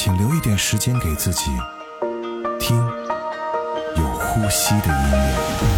请留一点时间给自己，听有呼吸的音乐。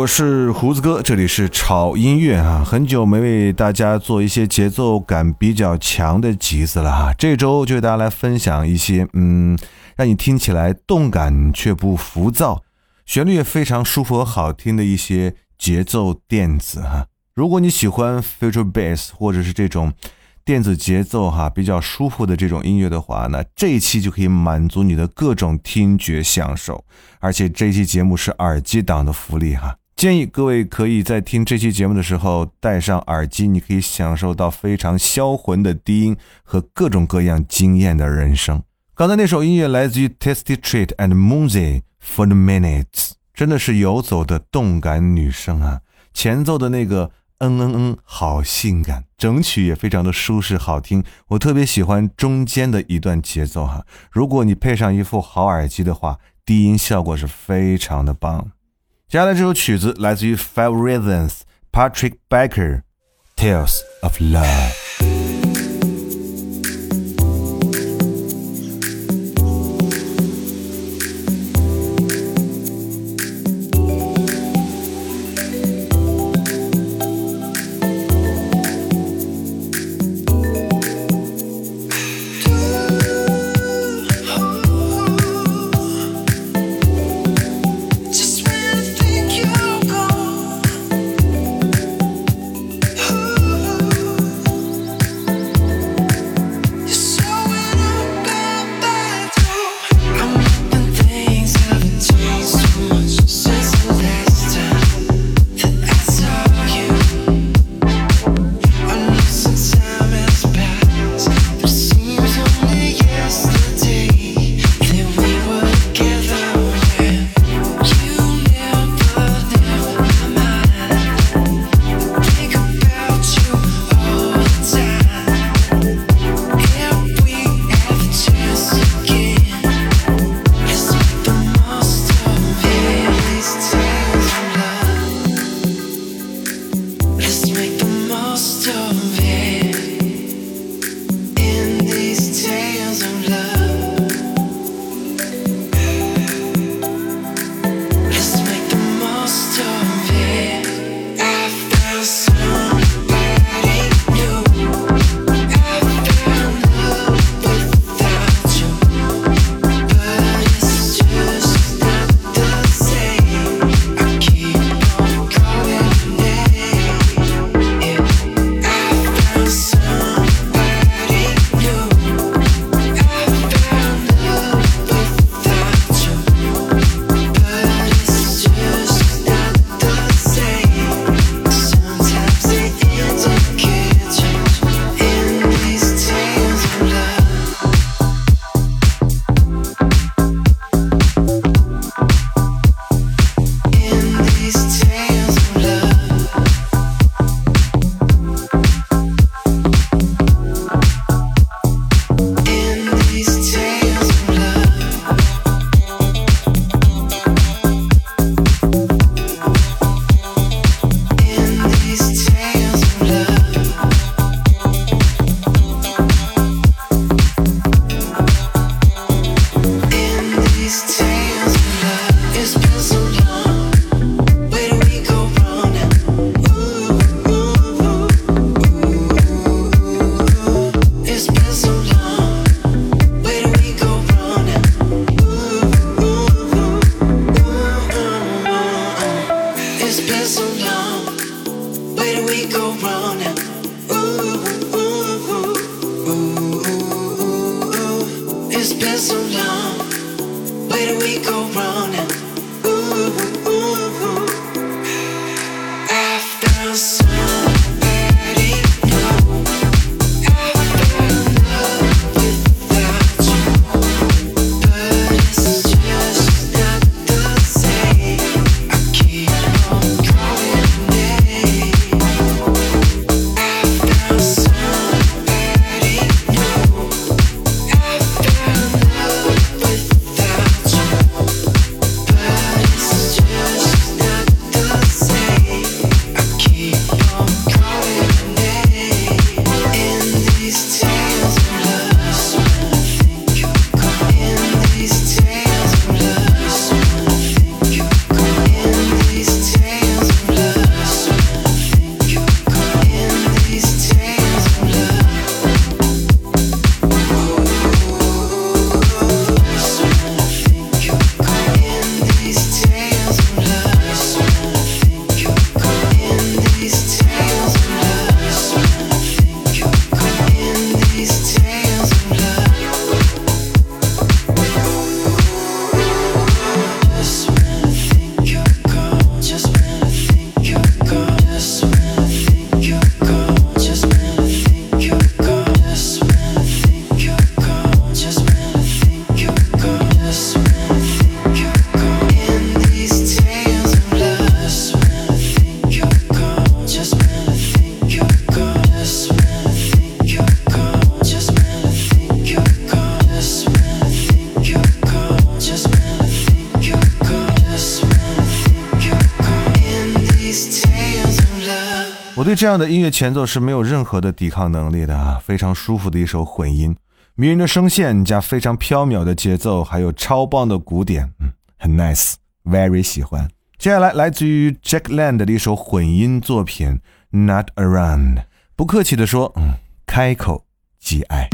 我是胡子哥，这里是炒音乐啊，很久没为大家做一些节奏感比较强的集子了哈。这周就为大家来分享一些，嗯，让你听起来动感却不浮躁，旋律也非常舒服和好听的一些节奏电子哈。如果你喜欢 future bass 或者是这种。电子节奏哈比较舒服的这种音乐的话，那这一期就可以满足你的各种听觉享受。而且这一期节目是耳机党的福利哈，建议各位可以在听这期节目的时候戴上耳机，你可以享受到非常销魂的低音和各种各样惊艳的人声。刚才那首音乐来自于 Tasty Treat and Moonzy for the Minutes，真的是游走的动感女声啊，前奏的那个。嗯嗯嗯，好性感，整曲也非常的舒适好听，我特别喜欢中间的一段节奏哈。如果你配上一副好耳机的话，低音效果是非常的棒。接下来这首曲子来自于 Five Reasons，Patrick Baker，Tales of Love。 这样的音乐前奏是没有任何的抵抗能力的啊，非常舒服的一首混音，迷人的声线加非常飘渺的节奏，还有超棒的鼓点，嗯，很 nice，very 喜欢。接下来来自于 Jack Land 的一首混音作品《Not Around》，不客气的说，嗯，开口即爱。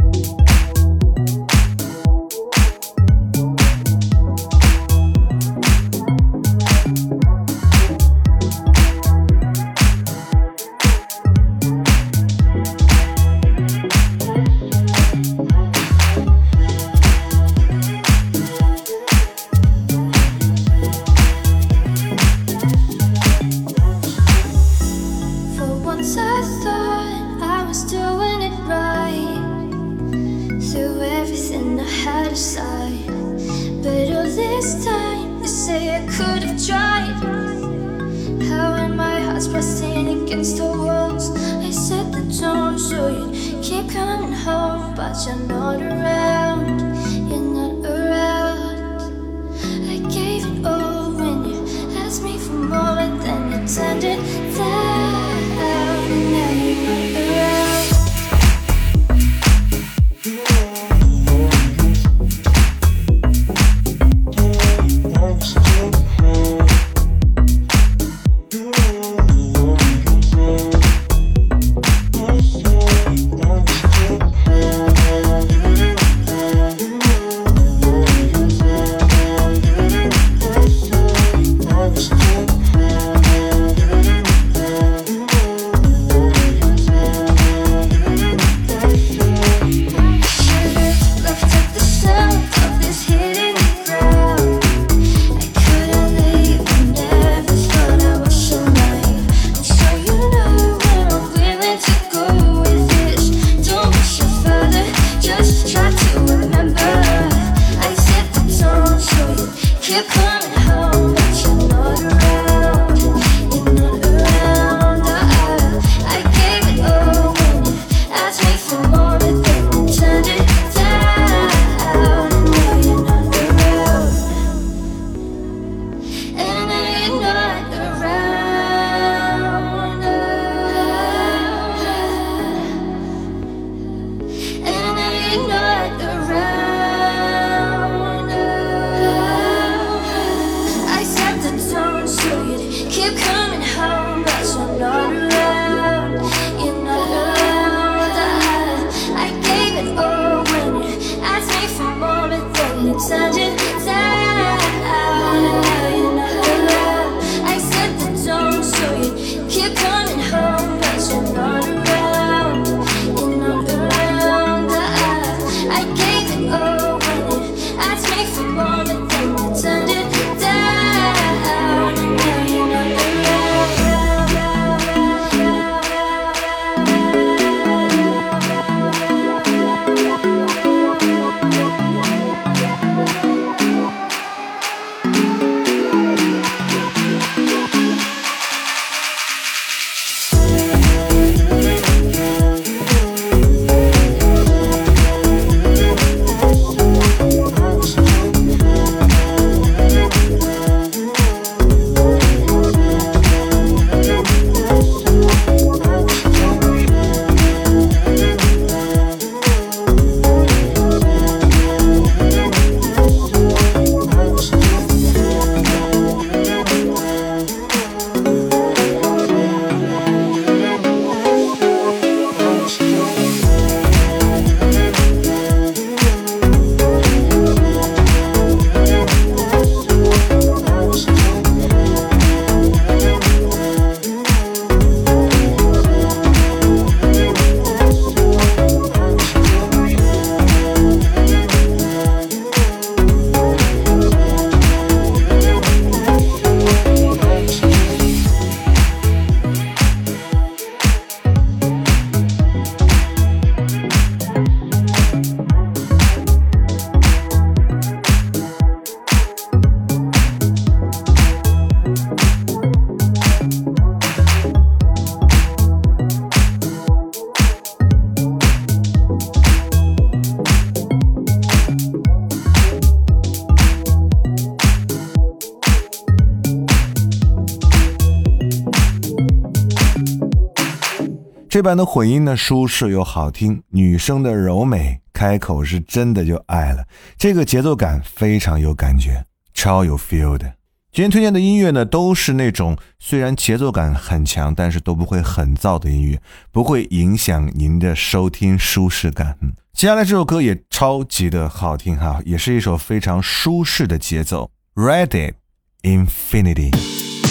这版的混音呢，舒适又好听，女生的柔美，开口是真的就爱了。这个节奏感非常有感觉，超有 feel 的。今天推荐的音乐呢，都是那种虽然节奏感很强，但是都不会很燥的音乐，不会影响您的收听舒适感。接下来这首歌也超级的好听哈，也是一首非常舒适的节奏，Ready Infinity。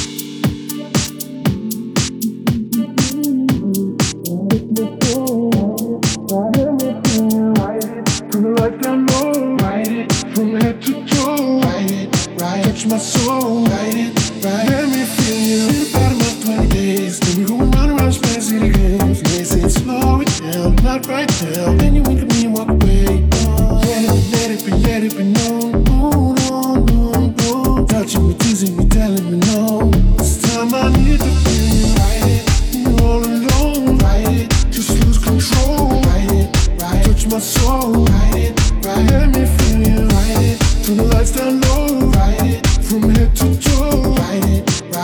My soul. Ride it, ride Let me feel you. In the bottom of 20 days. Then we go around and around Spanish City games. They say slow it down, not right now. Then you wink at me and walk away. Oh, let it let it be, let it be known. Oh, no, no, no. Touching me, teasing me, telling me no. This time I need to feel you. It, all alone. It, just lose control. It, Touch my soul. Ride it, ride Let me feel you. Ride it, turn the lights down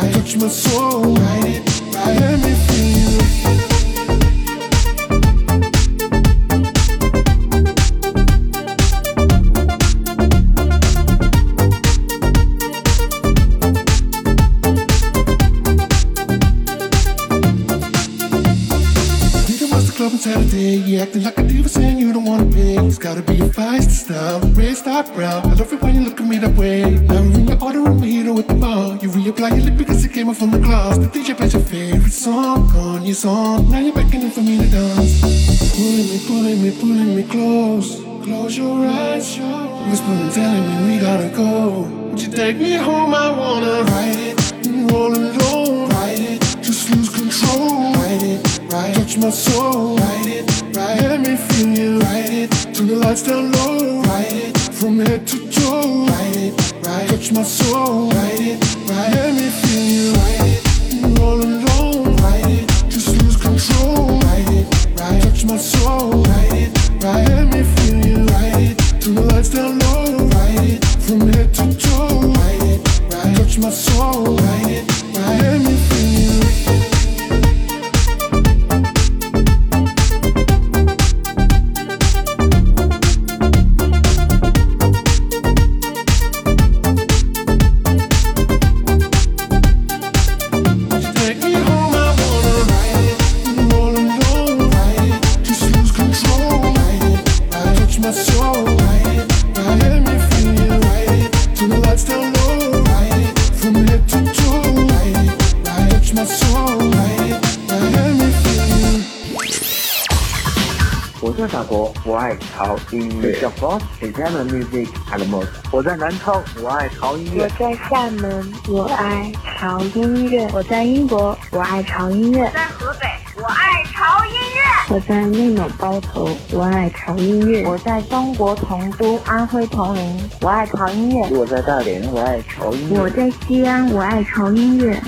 Touch my soul. Let me feel Saturday. You acting like a diva saying you don't wanna pay. It's gotta be a feisty style, red star brown. I love it when you look at me that way. Now in your order a mojito at the bar. You reapply your lip because it came off from the glass. The DJ plays your favorite song on your song. Now you're beckoning for me to dance. Pulling me, pulling me, pulling me close. Close your eyes, whispering, telling me we gotta go. Would you take me home? I wanna ride it. You're all right. Touch my soul, ride it, right. Let me feel you, ride it. Turn the lights down low, ride it. From head to toe, ride it, right. Touch my soul, ride it, right. Let me feel you, ride it. All alone, ride it. Just lose control, ride it, right. Touch my soul, ride it, right. Let me feel you, ride it. Turn the lights down low, ride it. From head to toe, ride it, right. Touch my soul, ride it, 我在南昌，我爱潮音乐。我在厦门，我爱潮音乐。我在英国，我爱潮音乐。我在河北，我爱潮音乐。我在内蒙包头，我爱潮音乐。我在中国成都，安徽铜陵，我爱潮音乐。我在大连，我爱潮音乐。我在西安，我爱潮音乐。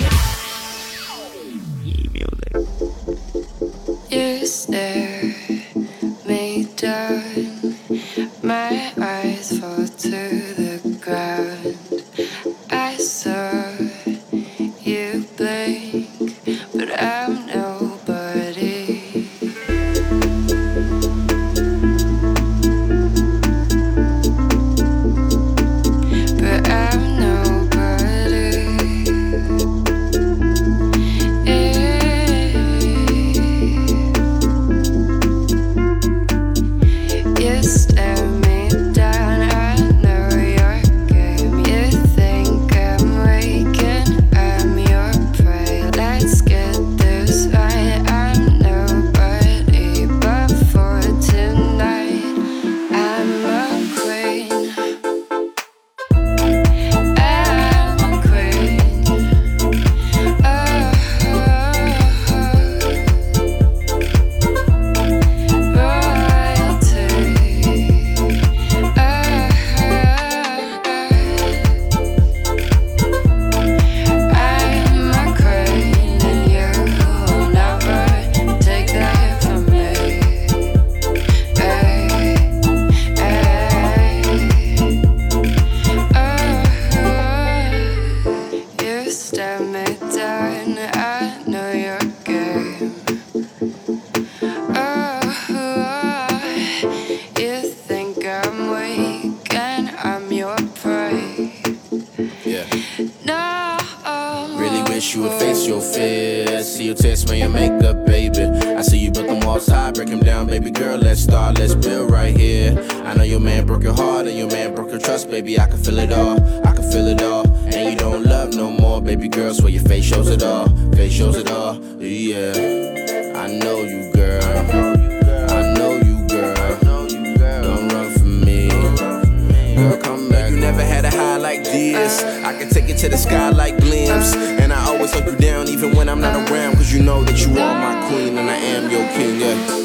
Your man broke your heart and your man broke your trust, baby. I can feel it all, I can feel it all. And you don't love no more, baby girl. Swear your face shows it all, face shows it all. Yeah, I know you, girl. I know you, girl. Don't run from me. Girl, come back. You never had a high like this. I can take it to the sky like glimpse. And I always hold you down even when I'm not around. Cause you know that you are my queen and I am your king, yeah.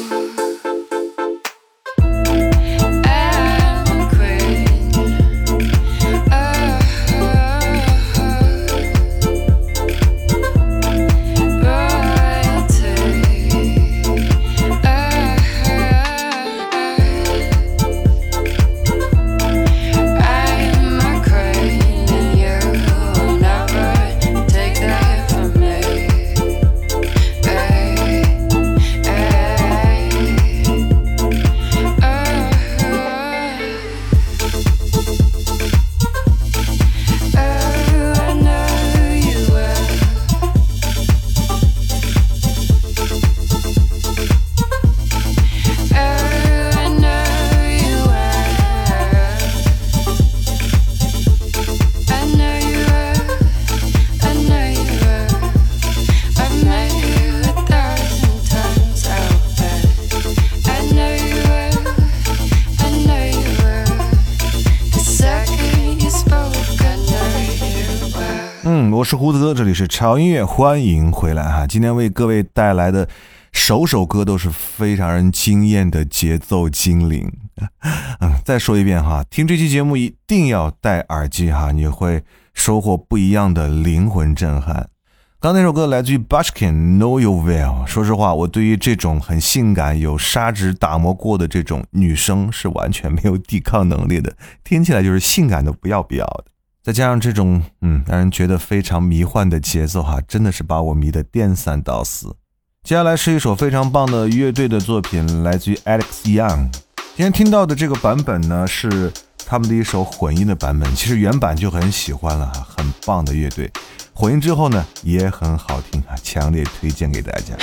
胡子哥，这里是潮音乐，欢迎回来哈！今天为各位带来的首首歌都是非常人惊艳的节奏精灵。嗯，再说一遍哈，听这期节目一定要戴耳机哈，你会收获不一样的灵魂震撼。刚那首歌来自于 Bushkin Know You Well。说实话，我对于这种很性感、有砂纸打磨过的这种女生是完全没有抵抗能力的，听起来就是性感的不要不要的。再加上这种嗯，让人觉得非常迷幻的节奏哈，真的是把我迷得颠三倒四。接下来是一首非常棒的乐队的作品，来自于 Alex Young。今天听到的这个版本呢，是他们的一首混音的版本。其实原版就很喜欢了，很棒的乐队。混音之后呢，也很好听啊，强烈推荐给大家。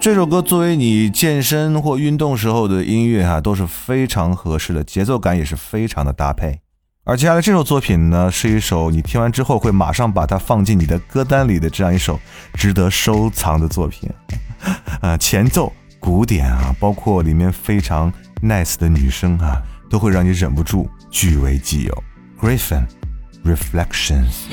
这首歌作为你健身或运动时候的音乐哈，都是非常合适的，节奏感也是非常的搭配。而接下来这首作品呢，是一首你听完之后会马上把它放进你的歌单里的这样一首值得收藏的作品。啊，前奏、古典啊，包括里面非常 nice 的女声啊，都会让你忍不住据为己有。Griffin Reflections。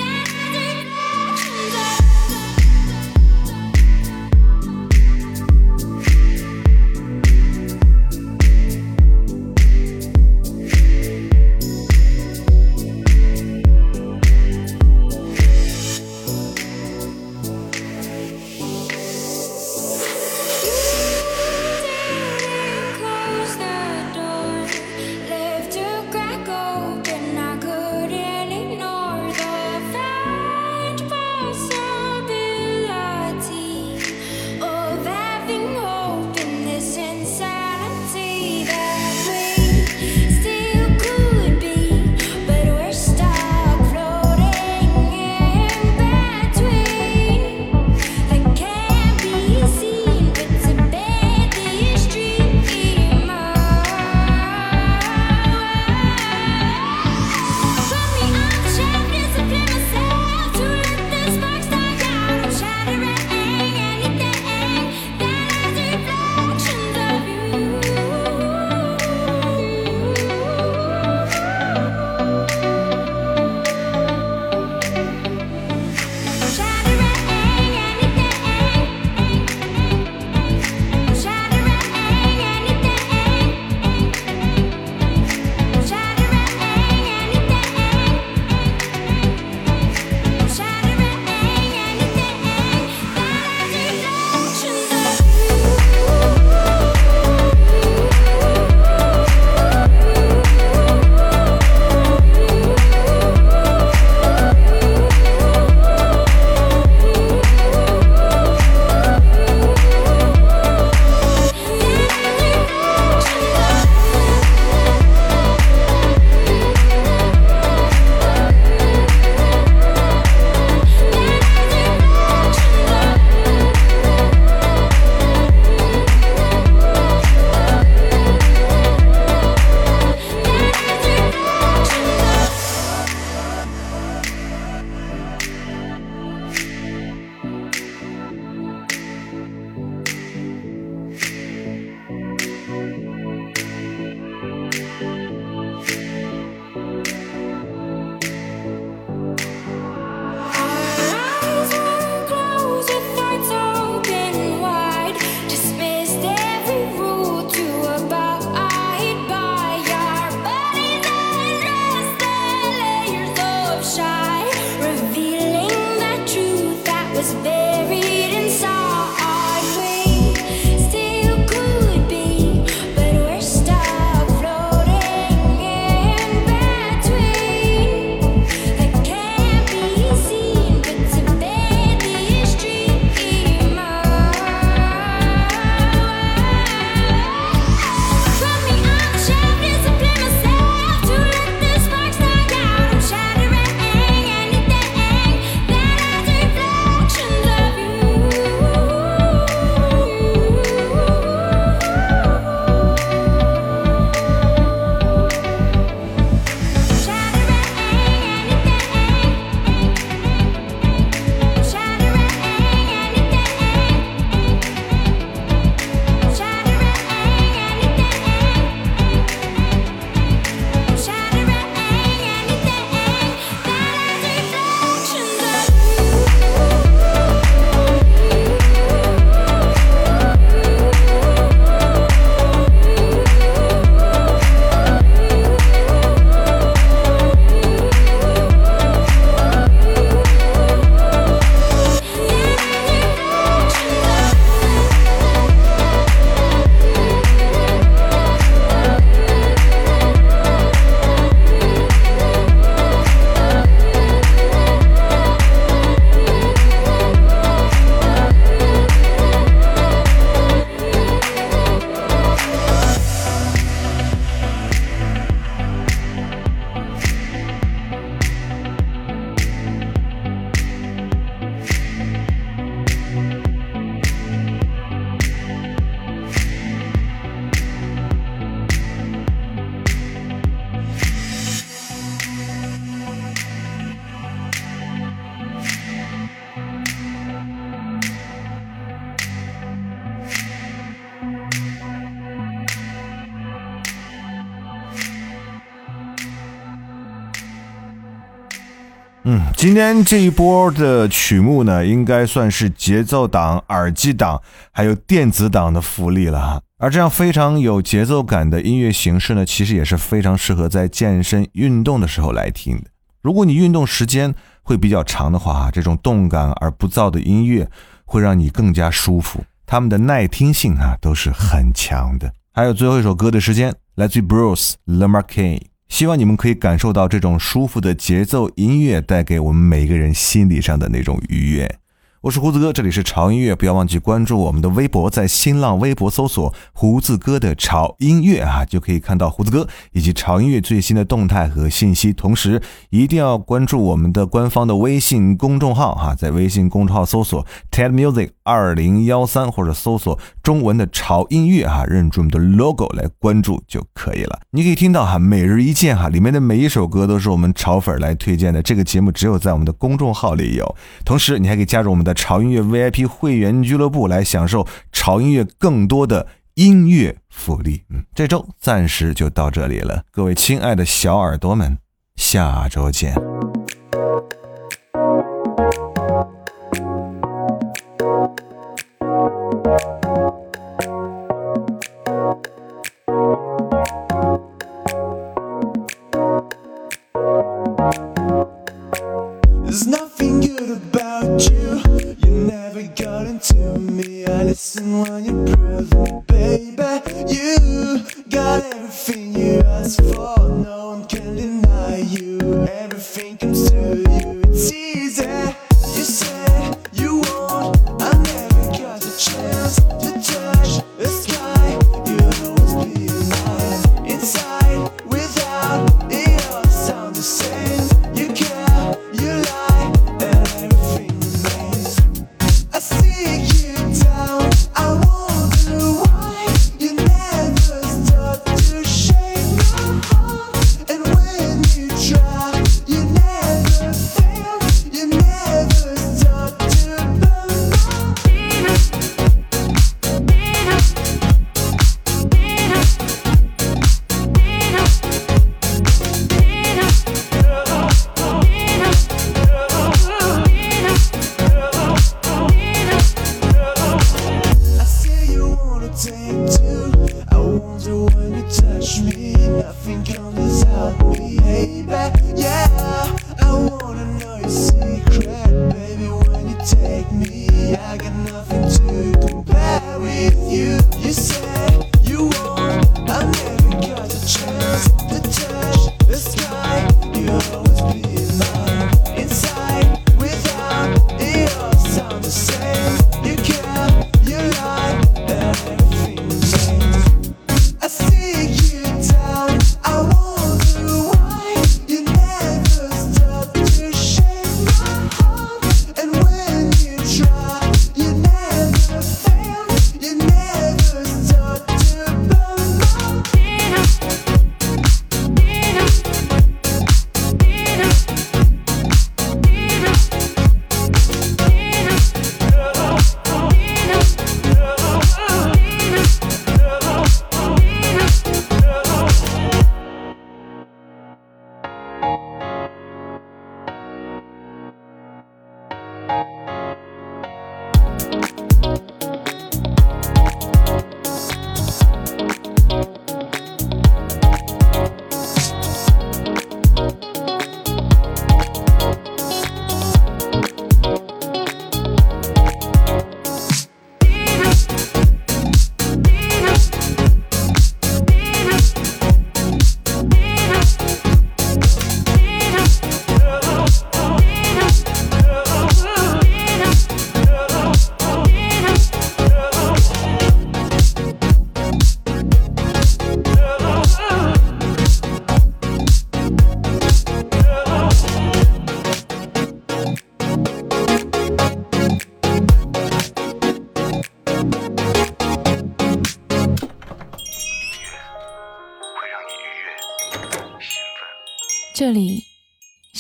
今天这一波的曲目呢，应该算是节奏党、耳机党还有电子党的福利了哈。而这样非常有节奏感的音乐形式呢，其实也是非常适合在健身运动的时候来听的。如果你运动时间会比较长的话，这种动感而不燥的音乐会让你更加舒服。他们的耐听性啊都是很强的。还有最后一首歌的时间，来自于 Bruce Lemarque。希望你们可以感受到这种舒服的节奏音乐带给我们每一个人心理上的那种愉悦。我是胡子哥，这里是潮音乐，不要忘记关注我们的微博，在新浪微博搜索“胡子哥的潮音乐”啊，就可以看到胡子哥以及潮音乐最新的动态和信息。同时，一定要关注我们的官方的微信公众号哈，在微信公众号搜索 “TED Music 二零幺三”或者搜索中文的潮音乐哈，认准我们的 logo 来关注就可以了。你可以听到哈，每日一见哈，里面的每一首歌都是我们潮粉来推荐的。这个节目只有在我们的公众号里有。同时，你还可以加入我们的。潮音乐 VIP 会员俱乐部来享受潮音乐更多的音乐福利。嗯，这周暂时就到这里了，各位亲爱的小耳朵们，下周见。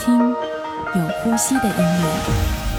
听有呼吸的音乐。